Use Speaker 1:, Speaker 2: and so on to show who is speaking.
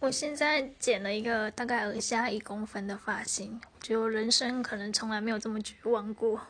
Speaker 1: 我现在剪了一个大概耳下一公分的发型，觉得人生可能从来没有这么绝望过。